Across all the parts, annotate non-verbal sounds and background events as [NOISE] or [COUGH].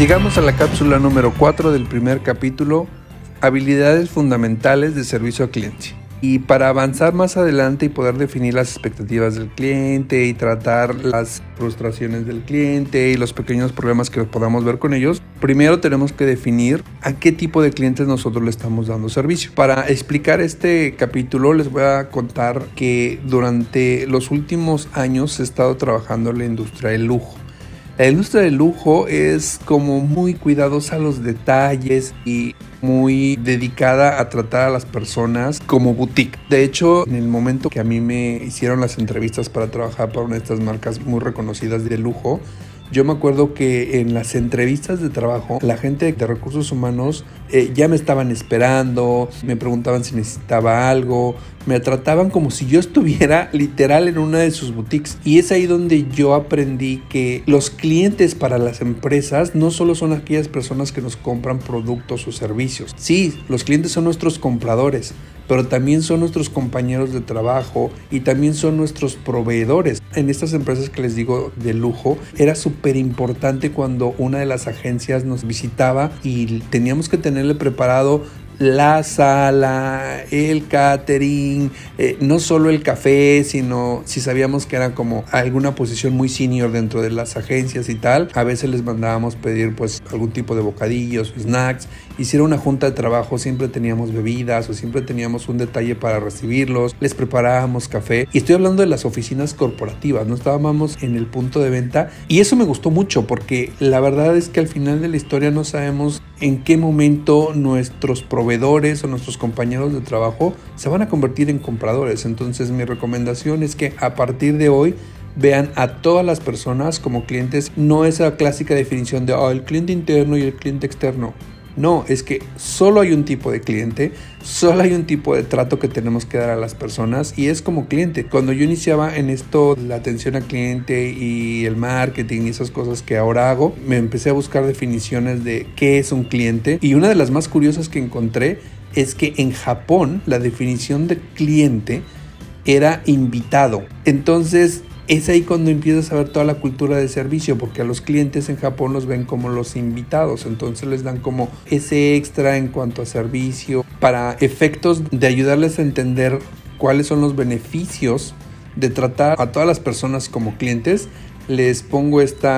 Llegamos a la cápsula número 4 del primer capítulo, habilidades fundamentales de servicio al cliente. Y para avanzar más adelante y poder definir las expectativas del cliente y tratar las frustraciones del cliente y los pequeños problemas que podamos ver con ellos, primero tenemos que definir a qué tipo de clientes nosotros le estamos dando servicio. Para explicar este capítulo les voy a contar que durante los últimos años he estado trabajando en la industria del lujo. La industria del lujo es como muy cuidadosa a los detalles y muy dedicada a tratar a las personas como boutique. De hecho, en el momento que a mí me hicieron las entrevistas para trabajar para una de estas marcas muy reconocidas de lujo, yo me acuerdo que en las entrevistas de trabajo, la gente de recursos humanos eh, ya me estaban esperando, me preguntaban si necesitaba algo, me trataban como si yo [LAUGHS] estuviera literal en una de sus boutiques. Y es ahí donde yo aprendí que los clientes para las empresas no solo son aquellas personas que nos compran productos o servicios. Sí, los clientes son nuestros compradores, pero también son nuestros compañeros de trabajo y también son nuestros proveedores. En estas empresas que les digo de lujo, era súper importante cuando una de las agencias nos visitaba y teníamos que tenerle preparado la sala, el catering, eh, no solo el café, sino si sabíamos que era como alguna posición muy senior dentro de las agencias y tal, a veces les mandábamos pedir pues algún tipo de bocadillos, snacks. Hiciera una junta de trabajo, siempre teníamos bebidas o siempre teníamos un detalle para recibirlos, les preparábamos café. Y estoy hablando de las oficinas corporativas, no estábamos en el punto de venta y eso me gustó mucho porque la verdad es que al final de la historia no sabemos en qué momento nuestros proveedores o nuestros compañeros de trabajo se van a convertir en compradores. Entonces mi recomendación es que a partir de hoy vean a todas las personas como clientes, no esa clásica definición de oh, el cliente interno y el cliente externo. No, es que solo hay un tipo de cliente, solo hay un tipo de trato que tenemos que dar a las personas y es como cliente. Cuando yo iniciaba en esto, la atención al cliente y el marketing y esas cosas que ahora hago, me empecé a buscar definiciones de qué es un cliente y una de las más curiosas que encontré es que en Japón la definición de cliente era invitado. Entonces es ahí cuando empiezas a ver toda la cultura de servicio, porque a los clientes en Japón los ven como los invitados, entonces les dan como ese extra en cuanto a servicio, para efectos de ayudarles a entender cuáles son los beneficios de tratar a todas las personas como clientes, les pongo este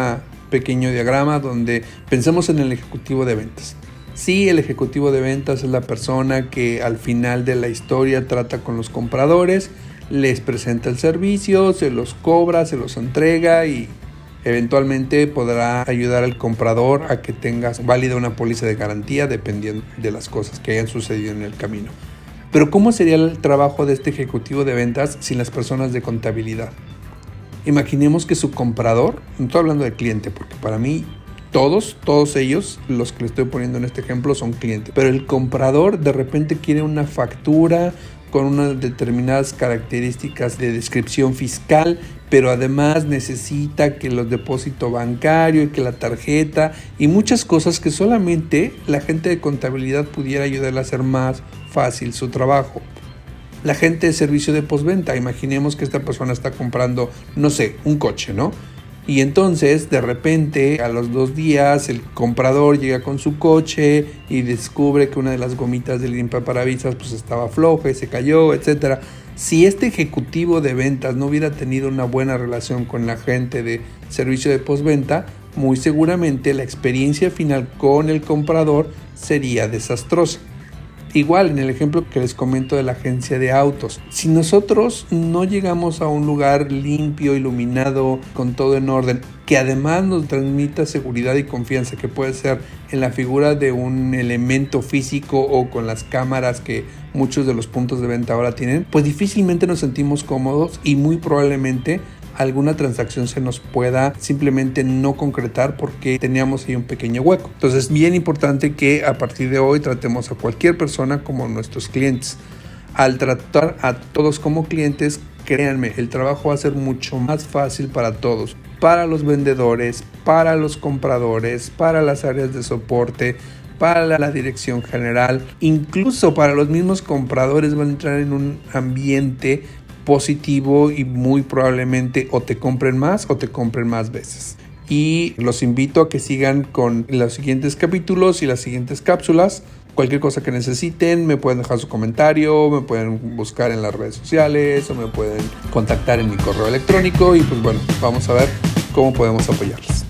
pequeño diagrama donde pensemos en el ejecutivo de ventas. Sí, el ejecutivo de ventas es la persona que al final de la historia trata con los compradores, les presenta el servicio, se los cobra, se los entrega y eventualmente podrá ayudar al comprador a que tengas válida una póliza de garantía dependiendo de las cosas que hayan sucedido en el camino. Pero ¿cómo sería el trabajo de este ejecutivo de ventas sin las personas de contabilidad? Imaginemos que su comprador, no estoy hablando de cliente, porque para mí todos, todos ellos, los que le estoy poniendo en este ejemplo, son clientes. Pero el comprador de repente quiere una factura con unas determinadas características de descripción fiscal, pero además necesita que los depósito bancario y que la tarjeta y muchas cosas que solamente la gente de contabilidad pudiera ayudarle a hacer más fácil su trabajo. La gente de servicio de postventa, imaginemos que esta persona está comprando, no sé, un coche, ¿no? Y entonces, de repente, a los dos días, el comprador llega con su coche y descubre que una de las gomitas del limpiaparabrisas pues estaba floja y se cayó, etc. Si este ejecutivo de ventas no hubiera tenido una buena relación con la gente de servicio de postventa, muy seguramente la experiencia final con el comprador sería desastrosa. Igual en el ejemplo que les comento de la agencia de autos, si nosotros no llegamos a un lugar limpio, iluminado, con todo en orden, que además nos transmita seguridad y confianza, que puede ser en la figura de un elemento físico o con las cámaras que muchos de los puntos de venta ahora tienen, pues difícilmente nos sentimos cómodos y muy probablemente alguna transacción se nos pueda simplemente no concretar porque teníamos ahí un pequeño hueco. Entonces es bien importante que a partir de hoy tratemos a cualquier persona como nuestros clientes. Al tratar a todos como clientes, créanme, el trabajo va a ser mucho más fácil para todos, para los vendedores, para los compradores, para las áreas de soporte, para la dirección general, incluso para los mismos compradores van a entrar en un ambiente positivo y muy probablemente o te compren más o te compren más veces. y los invito a que sigan con los siguientes capítulos y las siguientes cápsulas. Cualquier cosa que necesiten, me pueden dejar su comentario, me pueden buscar en las redes sociales o me pueden contactar en mi correo electrónico y pues bueno, vamos a ver cómo podemos apoyarlos.